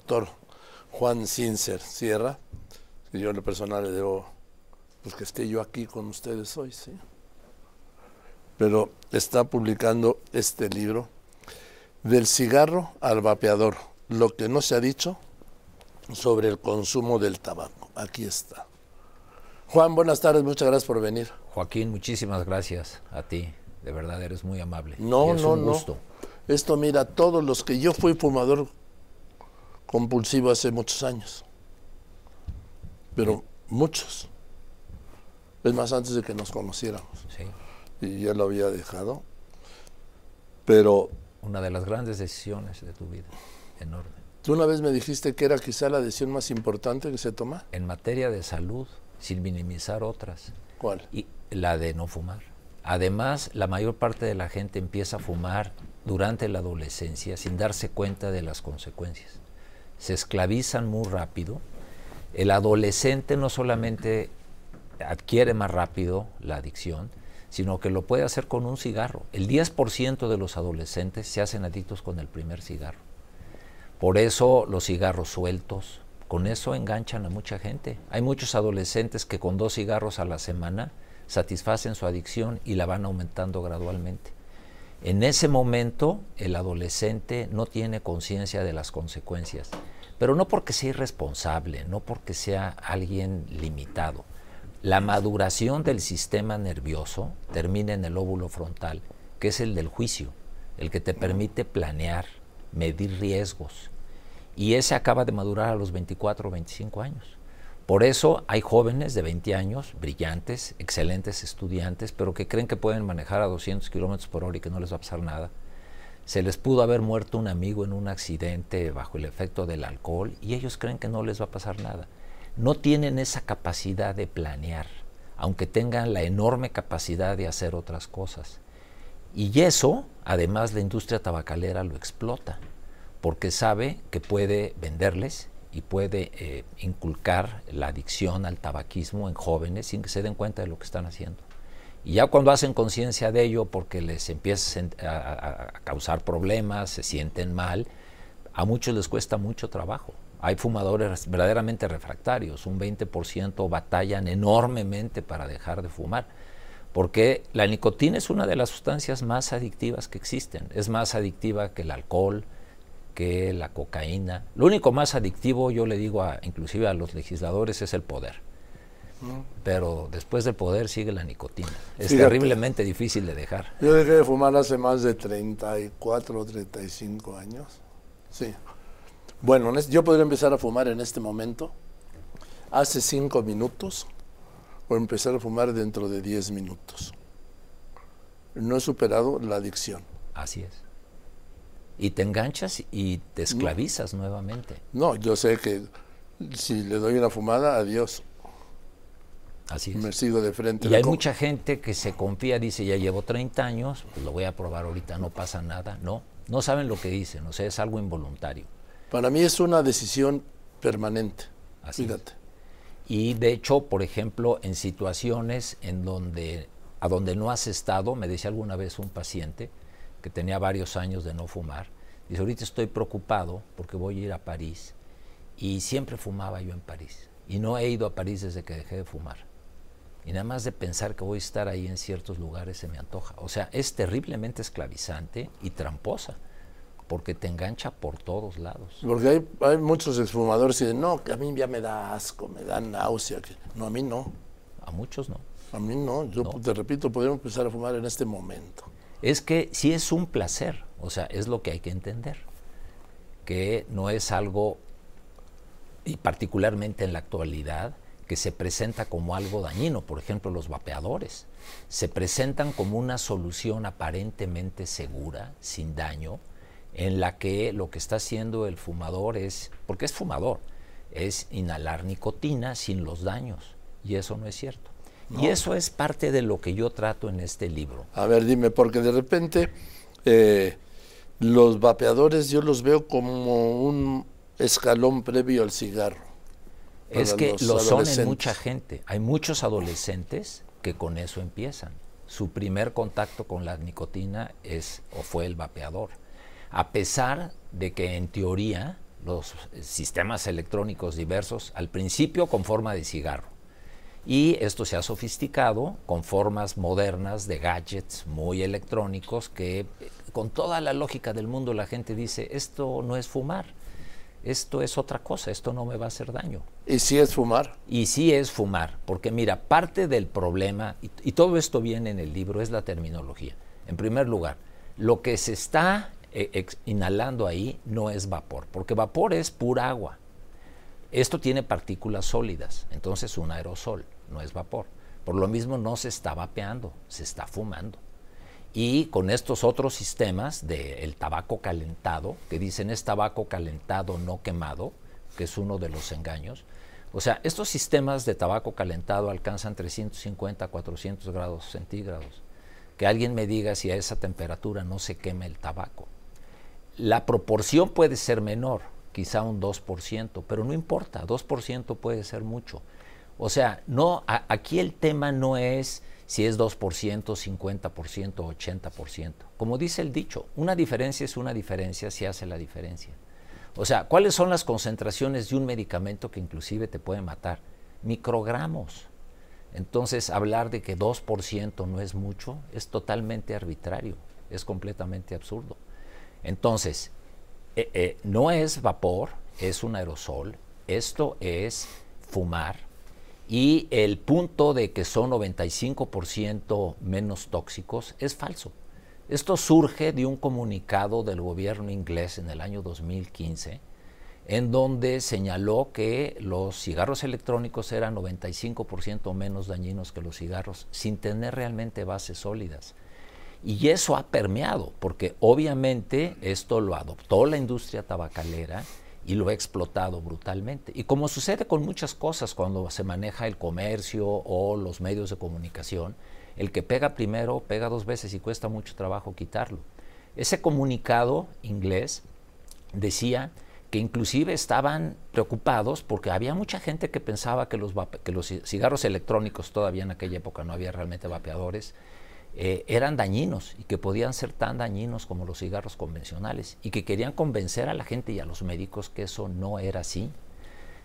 doctor Juan Cincer Sierra, y yo en lo personal le debo pues que esté yo aquí con ustedes hoy, sí. Pero está publicando este libro, Del cigarro al vapeador, lo que no se ha dicho sobre el consumo del tabaco. Aquí está. Juan, buenas tardes, muchas gracias por venir. Joaquín, muchísimas gracias a ti. De verdad, eres muy amable. No, es no, un gusto. no. Esto, mira, todos los que yo fui fumador compulsivo hace muchos años. Pero muchos. Es más, antes de que nos conociéramos. Sí. Y ya lo había dejado. Pero Una de las grandes decisiones de tu vida, enorme. tú una vez me dijiste que era quizá la decisión más importante que se toma. En materia de salud, sin minimizar otras, ¿Cuál? y la de no fumar. Además, la mayor parte de la gente empieza a fumar durante la adolescencia sin darse cuenta de las consecuencias. Se esclavizan muy rápido. El adolescente no solamente adquiere más rápido la adicción, sino que lo puede hacer con un cigarro. El 10% de los adolescentes se hacen adictos con el primer cigarro. Por eso los cigarros sueltos, con eso enganchan a mucha gente. Hay muchos adolescentes que con dos cigarros a la semana satisfacen su adicción y la van aumentando gradualmente. En ese momento el adolescente no tiene conciencia de las consecuencias, pero no porque sea irresponsable, no porque sea alguien limitado. La maduración del sistema nervioso termina en el óvulo frontal, que es el del juicio, el que te permite planear, medir riesgos. Y ese acaba de madurar a los 24 o 25 años. Por eso hay jóvenes de 20 años, brillantes, excelentes estudiantes, pero que creen que pueden manejar a 200 kilómetros por hora y que no les va a pasar nada. Se les pudo haber muerto un amigo en un accidente bajo el efecto del alcohol y ellos creen que no les va a pasar nada. No tienen esa capacidad de planear, aunque tengan la enorme capacidad de hacer otras cosas. Y eso, además, la industria tabacalera lo explota, porque sabe que puede venderles y puede eh, inculcar la adicción al tabaquismo en jóvenes sin que se den cuenta de lo que están haciendo. Y ya cuando hacen conciencia de ello, porque les empieza a, causar problemas, se sienten mal, a muchos les cuesta mucho trabajo. Hay fumadores verdaderamente refractarios, un 20% batallan enormemente para dejar de fumar, porque la nicotina es una de las sustancias más adictivas que existen, es más adictiva que el alcohol, que la cocaína. Lo único más adictivo, yo le digo a, inclusive a los legisladores, es el poder. Pero después del poder sigue la nicotina. Es Fíjate, terriblemente difícil de dejar. Yo dejé de fumar hace más de 34 o 35 años. Sí. Bueno, yo podría empezar a fumar en este momento, hace 5 minutos, o empezar a fumar dentro de 10 minutos. No he superado la adicción. Así es y te enganchas y te esclavizas no. nuevamente. No, yo sé que si le doy una fumada, adiós. Así es. Me sigo de frente. Y hay mucha gente que se confía, dice, ya llevo 30 años, pues lo voy a probar ahorita, no pasa nada. No, no saben lo que dicen, o sea, es algo involuntario. Para mí es una decisión permanente. Así Fíjate. Es. Y de hecho, por ejemplo, en situaciones en donde, a donde no has estado, me decía alguna vez un paciente, que tenía varios años de no fumar. Dice, ahorita estoy preocupado porque voy a ir a París y siempre fumaba yo en París. Y no he ido a París desde que dejé de fumar. Y nada más de pensar que voy a estar ahí en ciertos lugares se me antoja. O sea, es terriblemente esclavizante y tramposa, porque te engancha por todos lados. Porque hay, hay muchos exfumadores y dicen, no, que a mí ya me da asco, me da náusea. Que... No, a mí no. A muchos no. A mí no. Yo No. te repito, podríamos empezar a fumar en este momento. es que sí es un placer, o sea, es lo que hay que entender, que no es algo, y particularmente en la actualidad, que se presenta como algo dañino, por ejemplo, los vapeadores, se presentan como una solución aparentemente segura, sin daño, en la que lo que está haciendo el fumador es, porque es fumador, es inhalar nicotina sin los daños, y eso no es cierto. Y eso es parte de lo que yo trato en este libro. A ver, dime, porque de repente eh, los vapeadores yo los veo como un escalón previo al cigarro. Es que lo son en mucha gente. Hay muchos adolescentes que con eso empiezan. Su primer contacto con la nicotina es o fue el vapeador. A pesar de que en teoría los sistemas electrónicos diversos, al principio con forma de cigarro. Y esto se ha sofisticado con formas modernas de gadgets muy electrónicos que con toda la lógica del mundo la gente dice, esto no es fumar, esto es otra cosa, esto no me va a hacer daño. ¿Y si es fumar? Y sí es fumar, porque mira, parte del problema, y, todo esto viene en el libro, es la terminología. En primer lugar, lo que se está eh, inhalando ahí no es vapor, porque vapor es pura agua. Esto tiene partículas sólidas, entonces un aerosol, no es vapor. Por lo mismo no se está vapeando, se está fumando. Y con estos otros sistemas del tabaco calentado, que dicen es tabaco calentado no quemado, que es uno de los engaños, o sea, estos sistemas de tabaco calentado alcanzan 350, 400 grados centígrados. Que alguien me diga si a esa temperatura no se quema el tabaco. La proporción puede ser menor, quizá un 2%, pero no importa, 2% puede ser mucho. O sea, no, aquí el tema no es si es 2%, 50%, 80%. Como dice el dicho, una diferencia es una diferencia si hace la diferencia. O sea, ¿cuáles son las concentraciones de un medicamento que inclusive te puede matar? Microgramos. Entonces, hablar de que 2% no es mucho es totalmente arbitrario, es completamente absurdo. Entonces, eh, eh, no es vapor, es un aerosol, esto es fumar y el punto de que son 95% menos tóxicos es falso. Esto surge de un comunicado del gobierno inglés en el año 2015 en donde señaló que los cigarros electrónicos eran 95% menos dañinos que los cigarros sin tener realmente bases sólidas. Y eso ha permeado, porque obviamente esto lo adoptó la industria tabacalera y lo ha explotado brutalmente. Y como sucede con muchas cosas cuando se maneja el comercio o los medios de comunicación, el que pega primero pega dos veces y cuesta mucho trabajo quitarlo. Ese comunicado inglés decía que inclusive estaban preocupados porque había mucha gente que pensaba que los, que los cigarros electrónicos, todavía en aquella época no había realmente vapeadores, eh, eran dañinos y que podían ser tan dañinos como los cigarros convencionales y que querían convencer a la gente y a los médicos que eso no era así.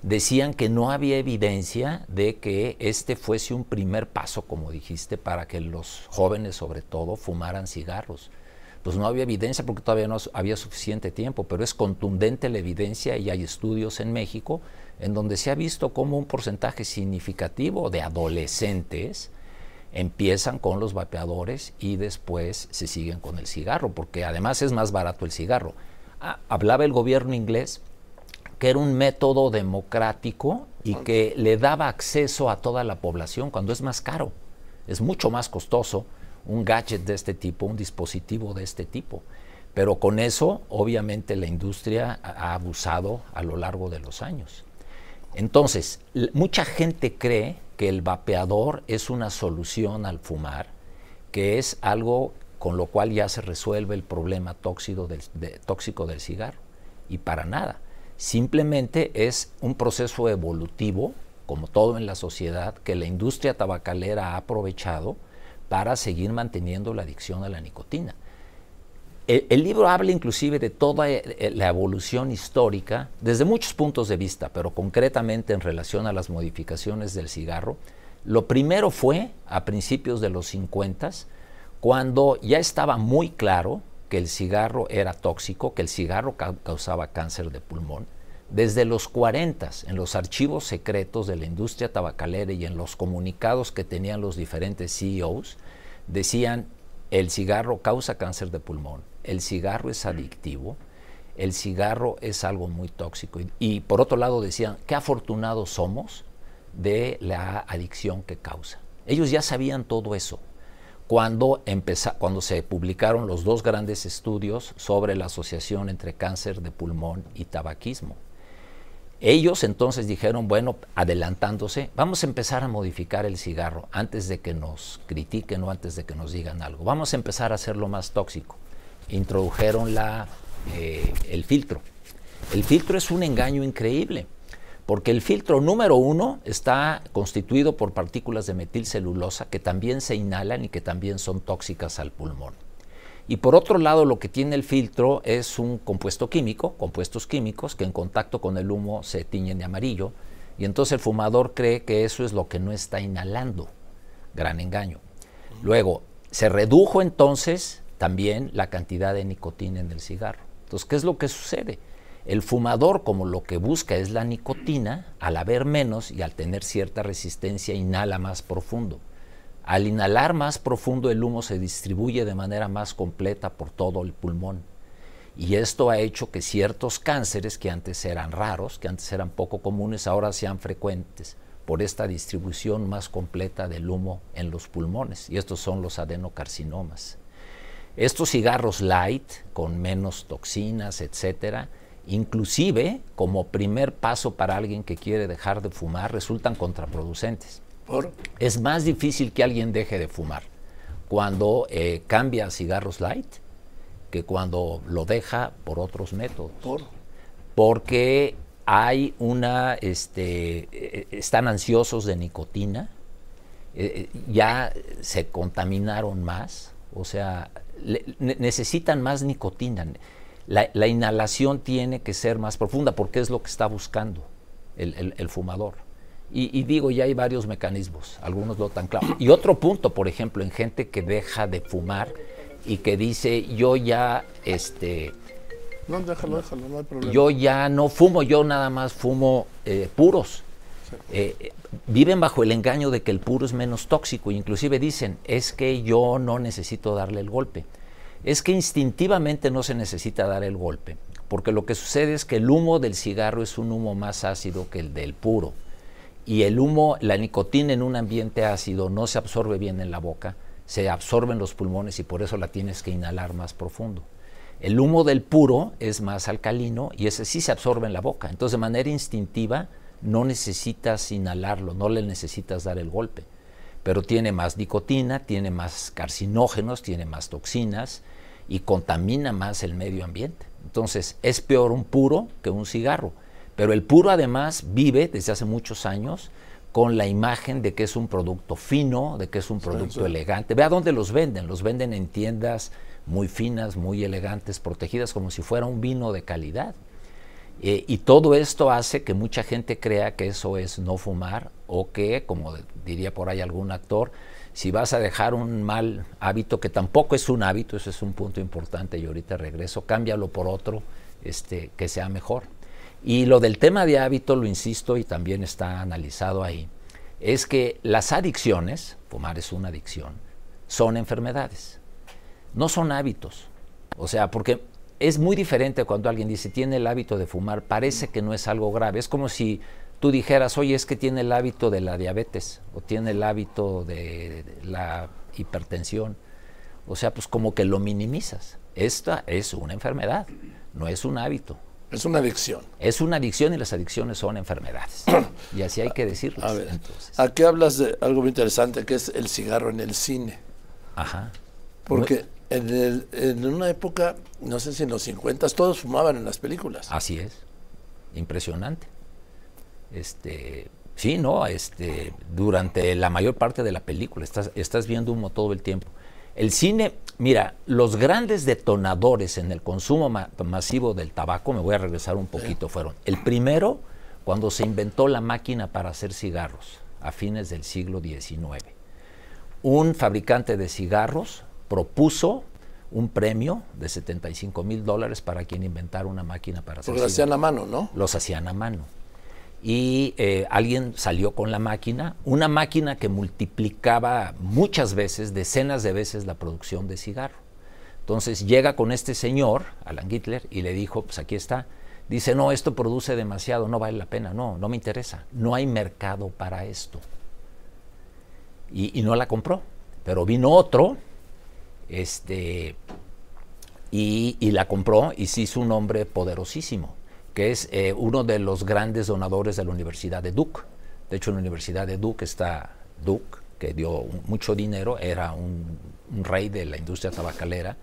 Decían que no había evidencia de que este fuese un primer paso, como dijiste, para que los jóvenes sobre todo fumaran cigarros. Pues no había evidencia porque todavía no había suficiente tiempo, pero es contundente la evidencia y hay estudios en México en donde se ha visto como un porcentaje significativo de adolescentes empiezan con los vapeadores y después se siguen con el cigarro, porque además es más barato el cigarro. Ah, hablaba el gobierno inglés que era un método democrático y que le daba acceso a toda la población cuando es más caro. Es mucho más costoso un gadget de este tipo, un dispositivo de este tipo. Pero con eso, obviamente, la industria ha abusado a lo largo de los años. Entonces, mucha gente cree que el vapeador es una solución al fumar, que es algo con lo cual ya se resuelve el problema tóxico del, tóxico del cigarro. Y para nada. Simplemente es un proceso evolutivo, como todo en la sociedad, que la industria tabacalera ha aprovechado para seguir manteniendo la adicción a la nicotina. El, libro habla inclusive de toda eh, eh, la evolución histórica desde muchos puntos de vista, pero concretamente en relación a las modificaciones del cigarro. Lo primero fue a principios de los 50, cuando ya estaba muy claro que el cigarro era tóxico, que el cigarro causaba cáncer de pulmón. Desde los 40, en los archivos secretos de la industria tabacalera y en los comunicados que tenían los diferentes CEOs, decían el cigarro causa cáncer de pulmón, el cigarro es adictivo, el cigarro es algo muy tóxico. Y, por otro lado decían, qué afortunados somos de la adicción que causa. Ellos ya sabían todo eso cuando, cuando se publicaron los dos grandes estudios sobre la asociación entre cáncer de pulmón y tabaquismo. Ellos entonces dijeron, bueno, adelantándose, vamos a empezar a modificar el cigarro antes de que nos critiquen o antes de que nos digan algo. Vamos a empezar a hacerlo más tóxico. Introdujeron la, eh, el filtro. El filtro es un engaño increíble, porque el filtro número uno está constituido por partículas de metilcelulosa que también se inhalan y que también son tóxicas al pulmón. Y por otro lado, lo que tiene el filtro es un compuesto químico, compuestos químicos que en contacto con el humo se tiñen de amarillo. Y entonces el fumador cree que eso es lo que no está inhalando. Gran engaño. Luego, se redujo entonces también la cantidad de nicotina en el cigarro. Entonces, ¿qué es lo que sucede? El fumador, como lo que busca es la nicotina, al haber menos y al tener cierta resistencia, inhala más profundo. Al inhalar más profundo el humo se distribuye de manera más completa por todo el pulmón. Y esto ha hecho que ciertos cánceres que antes eran raros, que antes eran poco comunes, ahora sean frecuentes por esta distribución más completa del humo en los pulmones. Y estos son los adenocarcinomas. Estos cigarros light, con menos toxinas, etcétera, inclusive como primer paso para alguien que quiere dejar de fumar, resultan contraproducentes. Es más difícil que alguien deje de fumar cuando eh, cambia a cigarros light que cuando lo deja por otros métodos. Porque hay una, este, eh, están ansiosos de nicotina, eh, ya se contaminaron más, o sea, necesitan más nicotina. La, inhalación tiene que ser más profunda porque es lo que está buscando el fumador. Y, digo, ya hay varios mecanismos, algunos no tan claros. Y otro punto, por ejemplo, en gente que deja de fumar y que dice, yo ya, este... No, déjalo, déjalo, no hay problema. Yo ya no fumo, yo nada más fumo eh, puros. Eh, viven bajo el engaño de que el puro es menos tóxico. Inclusive dicen, es que yo no necesito darle el golpe. Es que instintivamente no se necesita dar el golpe, porque lo que sucede es que el humo del cigarro es un humo más ácido que el del puro y el humo, la nicotina en un ambiente ácido no se absorbe bien en la boca, se absorbe en los pulmones y por eso la tienes que inhalar más profundo. El humo del puro es más alcalino y ese sí se absorbe en la boca. Entonces de manera instintiva no necesitas inhalarlo, no le necesitas dar el golpe. Pero tiene más nicotina, tiene más carcinógenos, tiene más toxinas y contamina más el medio ambiente. Entonces es peor un puro que un cigarro. Pero el puro además vive desde hace muchos años con la imagen de que es un producto fino, de que es un producto elegante. Vea dónde los venden. Los venden en tiendas muy finas, muy elegantes, protegidas como si fuera un vino de calidad. Eh, y todo esto hace que mucha gente crea que eso es no fumar o que, como diría por ahí algún actor, si vas a dejar un mal hábito, que tampoco es un hábito, eso es un punto importante y ahorita regreso, cámbialo por otro este, que sea mejor. Y lo del tema de hábito, lo insisto y también está analizado ahí, es que las adicciones, fumar es una adicción, son enfermedades, no son hábitos. O sea, porque es muy diferente cuando alguien dice tiene el hábito de fumar, parece que no es algo grave. Es como si tú dijeras, oye, es que tiene el hábito de la diabetes o tiene el hábito de la hipertensión. O sea, pues como que lo minimizas. Esta es una enfermedad, no es un hábito. Es una adicción. Es una adicción y las adicciones son enfermedades. y así hay que decirlo. A ver, aquí hablas de algo muy interesante que es el cigarro en el cine. Ajá. Porque en, en una época, no sé si en los 50 todos fumaban en las películas. Así es. Impresionante. Este, sí, no, este, durante la mayor parte de la película estás, estás viendo humo todo el tiempo. El cine, mira, los grandes detonadores en el consumo masivo del tabaco, me voy a regresar un poquito, fueron el primero cuando se inventó la máquina para hacer cigarros a fines del siglo XIX. Un fabricante de cigarros propuso un premio de 75 mil dólares para quien inventara una máquina para hacer Porque los hacían a mano, ¿no? Los hacían a mano y eh, alguien salió con la máquina, una máquina que multiplicaba muchas veces, decenas de veces la producción de cigarro. Entonces llega con este señor, Alan Hitler, y le dijo, pues aquí está. Dice, no, esto produce demasiado, no vale la pena, no, no me interesa, no hay mercado para esto. Y, no la compró. Pero vino otro, este, y, y la compró y se hizo un hombre poderosísimo que es eh, uno de los grandes donadores de la Universidad de Duke. De hecho, en la Universidad de Duke está Duke, que dio mucho dinero, era un, rey de la industria tabacalera.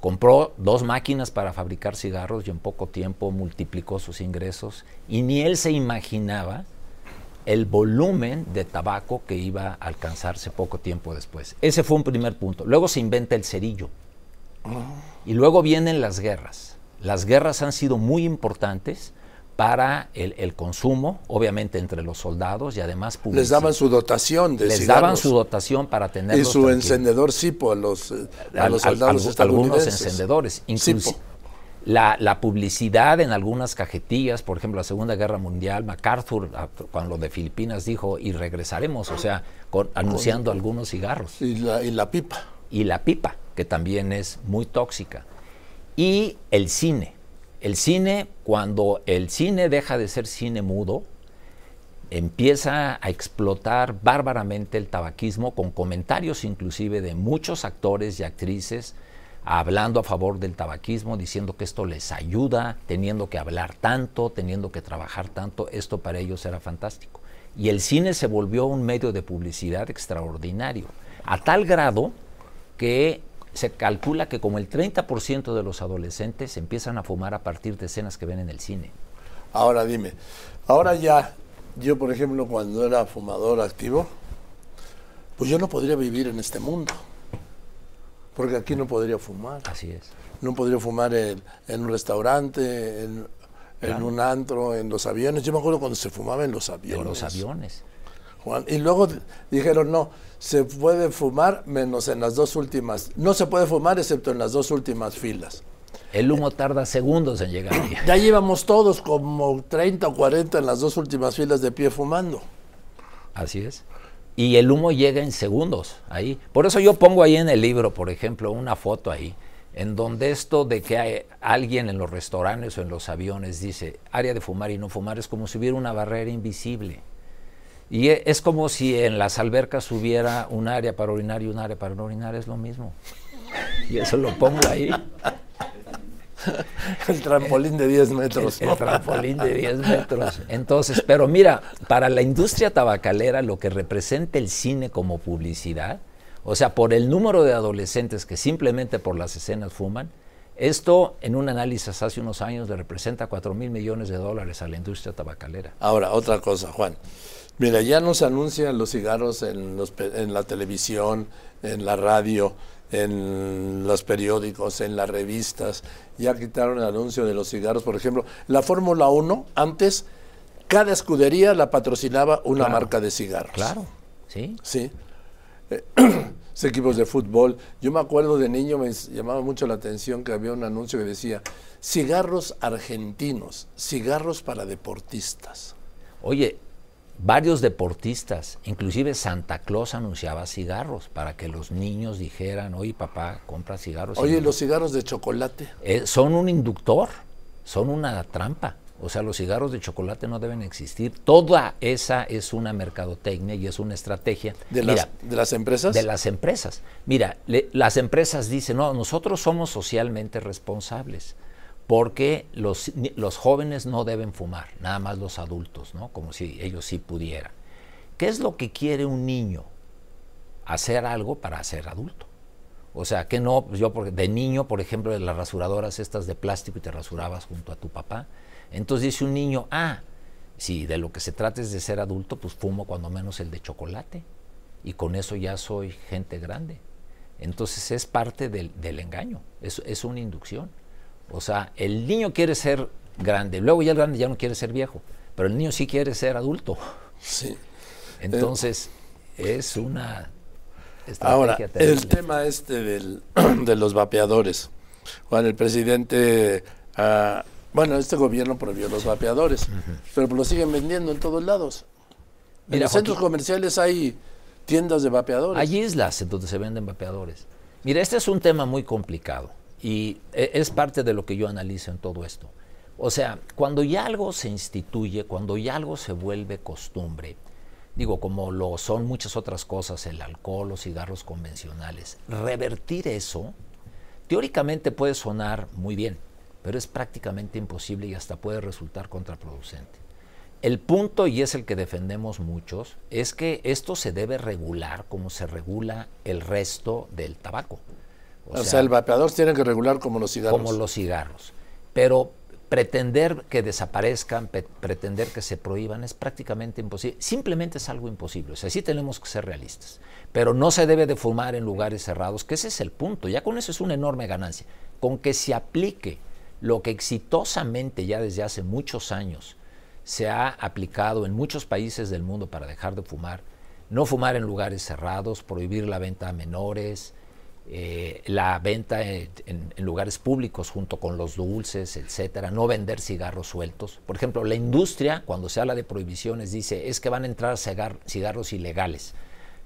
Compró dos máquinas para fabricar cigarros y en poco tiempo multiplicó sus ingresos y ni él se imaginaba el volumen de tabaco que iba a alcanzarse poco tiempo después. Ese fue un primer punto. Luego se inventa el cerillo. Y luego vienen las guerras. Las guerras han sido muy importantes para el, consumo, obviamente entre los soldados y además Les daban su dotación de Les daban su dotación para tener Y su encendedor Sipo a los, eh, a los soldados Algunos encendedores. Incluso la, la, publicidad en algunas cajetillas, por ejemplo, la Segunda Guerra Mundial, MacArthur, cuando lo de Filipinas dijo, y regresaremos, o sea, anunciando algunos cigarros. Y la, y la pipa. Y la pipa, que también es muy tóxica. Y el cine el cine, cuando el cine deja de ser cine mudo, empieza a explotar bárbaramente el tabaquismo con comentarios inclusive de muchos actores y actrices hablando a favor del tabaquismo, diciendo que esto les ayuda, teniendo que hablar tanto, teniendo que trabajar tanto, esto para ellos era fantástico. Y el cine se volvió un medio de publicidad extraordinario, a tal grado que se calcula que como el 30% de los adolescentes empiezan a fumar a partir de escenas que ven en el cine. Ahora dime, ahora ya, yo por ejemplo cuando era fumador activo, pues yo no podría vivir en este mundo, porque aquí no podría fumar. Así es. No podría fumar en, un restaurante, en, un antro, en los aviones. Yo me acuerdo cuando se fumaba en los aviones. En los aviones. Y luego dijeron, no, se puede fumar menos en las dos últimas. No se puede fumar excepto en las dos últimas filas. El humo tarda segundos en llegar. Ya llevamos todos como 30 o 40 en las dos últimas filas de pie fumando. Así es. Y el humo llega en segundos ahí. Por eso yo pongo ahí en el libro, por ejemplo, una foto ahí, en donde esto de que hay alguien en los restaurantes o en los aviones dice área de fumar y no fumar es como si hubiera una barrera invisible. Y e, es como si en las albercas hubiera un área para orinar y un área para no orinar, es lo mismo. Y eso lo pongo ahí. El trampolín de 10 metros. El, trampolín de 10 metros. Entonces, pero mira, para la industria tabacalera, lo que representa el cine como publicidad, o sea, por el número de adolescentes que simplemente por las escenas fuman, esto en un análisis hace unos años le representa 4 mil millones de dólares a la industria tabacalera. Ahora, otra cosa, Juan. Mira, ya no se anuncian los cigarros en, los, en la televisión, en la radio, en los periódicos, en las revistas. Ya quitaron el anuncio de los cigarros. Por ejemplo, la Fórmula 1, antes, cada escudería la patrocinaba una marca de cigarros. Claro, sí. Sí. Eh, equipos de fútbol. Yo me acuerdo de niño, me llamaba mucho la atención que había un anuncio que decía, cigarros argentinos, cigarros para deportistas. Oye, varios deportistas, inclusive Santa Claus anunciaba cigarros para que los niños dijeran, oye papá, compra cigarros. Oye, los cigarros de chocolate. Eh, son un inductor, son una trampa. O sea, los cigarros de chocolate no deben existir. Toda esa es una mercadotecnia y es una estrategia. ¿De, las, ¿de las empresas? De las empresas. Mira, las empresas dicen, no, nosotros somos socialmente responsables porque los, los, jóvenes no deben fumar, nada más los adultos, ¿no? Como si ellos sí pudieran. ¿Qué es lo que quiere un niño? Hacer algo para ser adulto. O sea, que no, pues yo porque de niño, por ejemplo, las rasuradoras estas de plástico y te rasurabas junto a tu papá. Entonces dice un niño, ah, si de lo que se trata es de ser adulto, pues fumo cuando menos el de chocolate. Y con eso ya soy gente grande. Entonces es parte del, del engaño, es, es una inducción. O sea, el niño quiere ser grande, luego ya el grande ya no quiere ser viejo, pero el niño sí quiere ser adulto. Sí. Entonces, es una Ahora, el tema este del, de los vapeadores. Juan, el presidente, ah, bueno, este gobierno prohibió los vapeadores, pero lo siguen vendiendo en todos lados. en los centros comerciales hay tiendas de vapeadores. Hay islas en donde se venden vapeadores. Mira, este es un tema muy complicado. Y e, es parte de lo que yo analizo en todo esto. O sea, cuando ya algo se instituye, cuando ya algo se vuelve costumbre, digo, como lo son muchas otras cosas, el alcohol, los cigarros convencionales, revertir eso, teóricamente puede sonar muy bien, pero es prácticamente imposible y hasta puede resultar contraproducente. El punto, y es el que defendemos muchos, es que esto se debe regular como se regula el resto del tabaco. O, sea, el vapeador tiene que regular como los cigarros. Como los cigarros. Pero pretender que desaparezcan, pretender que se prohíban es prácticamente imposible. Simplemente es algo imposible. O sea, sí tenemos que ser realistas. Pero no se debe de fumar en lugares cerrados, que ese es el punto. Ya con eso es una enorme ganancia. Con que se aplique lo que exitosamente ya desde hace muchos años se ha aplicado en muchos países del mundo para dejar de fumar, no fumar en lugares cerrados, prohibir la venta a menores, eh, la venta en, lugares públicos junto con los dulces, etcétera, no vender cigarros sueltos. Por ejemplo, la industria, cuando se habla de prohibiciones, dice es que van a entrar cigarros ilegales,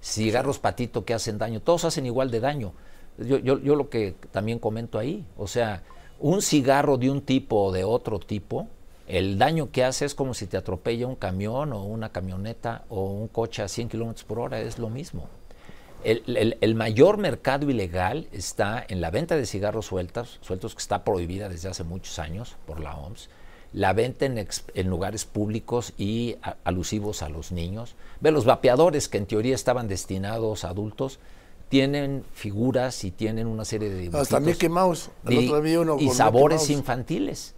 cigarros patito que hacen daño, todos hacen igual de daño. Yo, yo, yo lo que también comento ahí, o sea, un cigarro de un tipo o de otro tipo, el daño que hace es como si te atropella un camión o una camioneta o un coche a 100 kilómetros por hora, es lo mismo. El, mayor mercado ilegal está en la venta de cigarros sueltos, sueltos que está prohibida desde hace muchos años por la OMS, la venta en, lugares públicos y alusivos a los niños. Ve, los vapeadores que en teoría estaban destinados a adultos, tienen figuras y tienen una serie de dibujos. Hasta Mickey Mouse. y, sabores infantiles.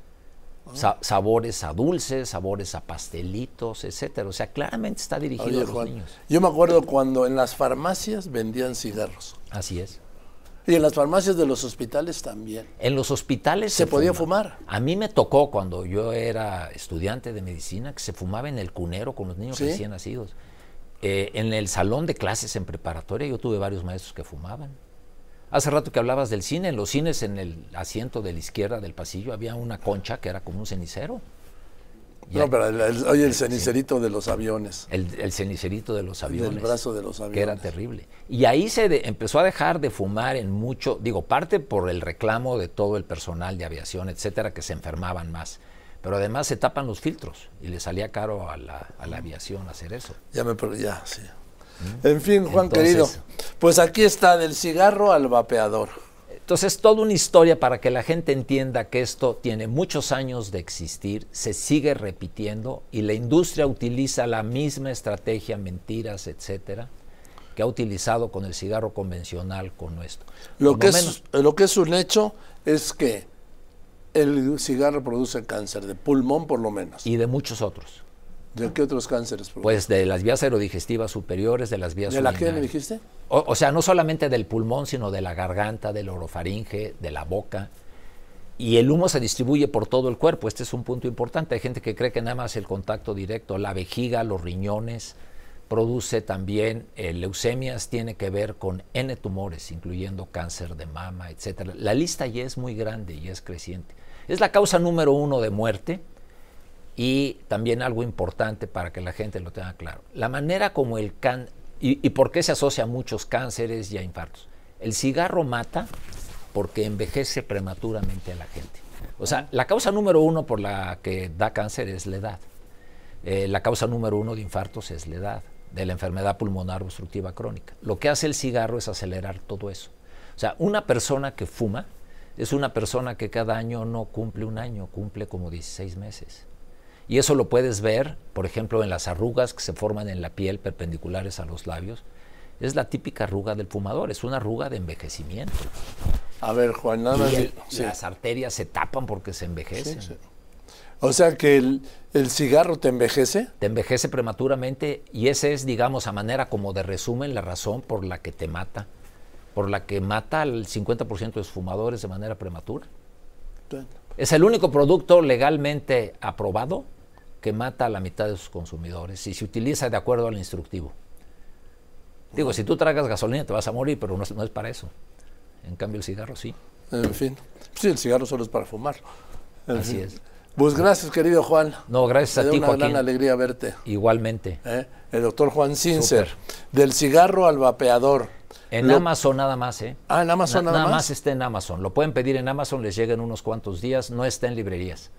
Sabores a dulces, sabores a pastelitos, etcétera. O sea, claramente está dirigido a los niños. Yo me acuerdo cuando en las farmacias vendían cigarros. Así es. Y en las farmacias de los hospitales también. En los hospitales se, podía fumar. A mí me tocó cuando yo era estudiante de medicina que se fumaba en el cunero con los niños recién nacidos. Eh, en el salón de clases en preparatoria yo tuve varios maestros que fumaban. Hace rato que hablabas del cine, en los cines en el asiento de la izquierda del pasillo había una concha que era como un cenicero. no, pero el, el cenicerito de los aviones. El, cenicerito de los aviones. El brazo de los aviones. Que era terrible. Y ahí se empezó a dejar de fumar en mucho, digo, parte por el reclamo de todo el personal de aviación, etcétera, que se enfermaban más pero además se tapan los filtros y le salía caro a la, aviación hacer eso. Ya me perdí, ya, sí. En fin, Juan querido, pues aquí está, del cigarro al vapeador. Entonces, toda una historia para que la gente entienda que esto tiene muchos años de existir, se sigue repitiendo y la industria utiliza la misma estrategia, mentiras, etcétera, que ha utilizado con el cigarro convencional con esto. Lo, que, es, lo que es un hecho es que el cigarro produce cáncer de pulmón por lo menos. Y de muchos otros. ¿De qué otros cánceres? Pues de las vías aerodigestivas superiores, de las vías ¿De la qué me dijiste? O, sea, no solamente del pulmón, sino de la garganta, del orofaringe, de la boca. Y el humo se distribuye por todo el cuerpo. Este es un punto importante. Hay gente que cree que nada más el contacto directo, la vejiga, los riñones, produce también eh, leucemias, tiene que ver con N tumores, incluyendo cáncer de mama, etcétera. La lista ya es muy grande y es creciente. Es la causa número uno de muerte y también algo importante para que la gente lo tenga claro. La manera como el cáncer, y, por qué se asocia a muchos cánceres y a infartos. El cigarro mata porque envejece prematuramente a la gente. O sea, la causa número uno por la que da cáncer es la edad. Eh, la causa número uno de infartos es la edad, de la enfermedad pulmonar obstructiva crónica. Lo que hace el cigarro es acelerar todo eso. O sea, una persona que fuma es una persona que cada año no cumple un año, cumple como 16 meses. Y eso lo puedes ver, por ejemplo, en las arrugas que se forman en la piel perpendiculares a los labios. Es la típica arruga del fumador, es una arruga de envejecimiento. A ver, Juan, nada Las arterias se tapan porque se envejecen. O sea que el, el, cigarro te envejece. Te envejece prematuramente y ese es, digamos, a manera como de resumen la razón por la que te mata por la que mata al 50% de los fumadores de manera prematura. Es el único producto legalmente aprobado que mata a la mitad de sus consumidores y se utiliza de acuerdo al instructivo. Digo, si tú tragas gasolina te vas a morir, pero no, es para eso. En cambio el cigarro sí. En fin, sí, el cigarro solo es para fumar. Así es. Pues gracias, querido Juan. No, gracias a ti, una gran alegría verte. Igualmente. ¿Eh? El doctor Juan Cincer, del cigarro al vapeador. En Amazon nada más, ¿eh? Ah, en Amazon nada, nada más. está en Amazon. Lo pueden pedir en Amazon, les llega en unos cuantos días, no está en librerías.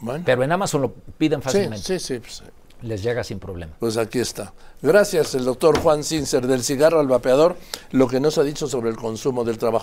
Bueno. Pero en Amazon lo piden fácilmente. Sí, sí, sí. Les llega sin problema. Pues aquí está. Gracias, el doctor Juan Cincer, del cigarro al vapeador, lo que nos ha dicho sobre el consumo del trabajo.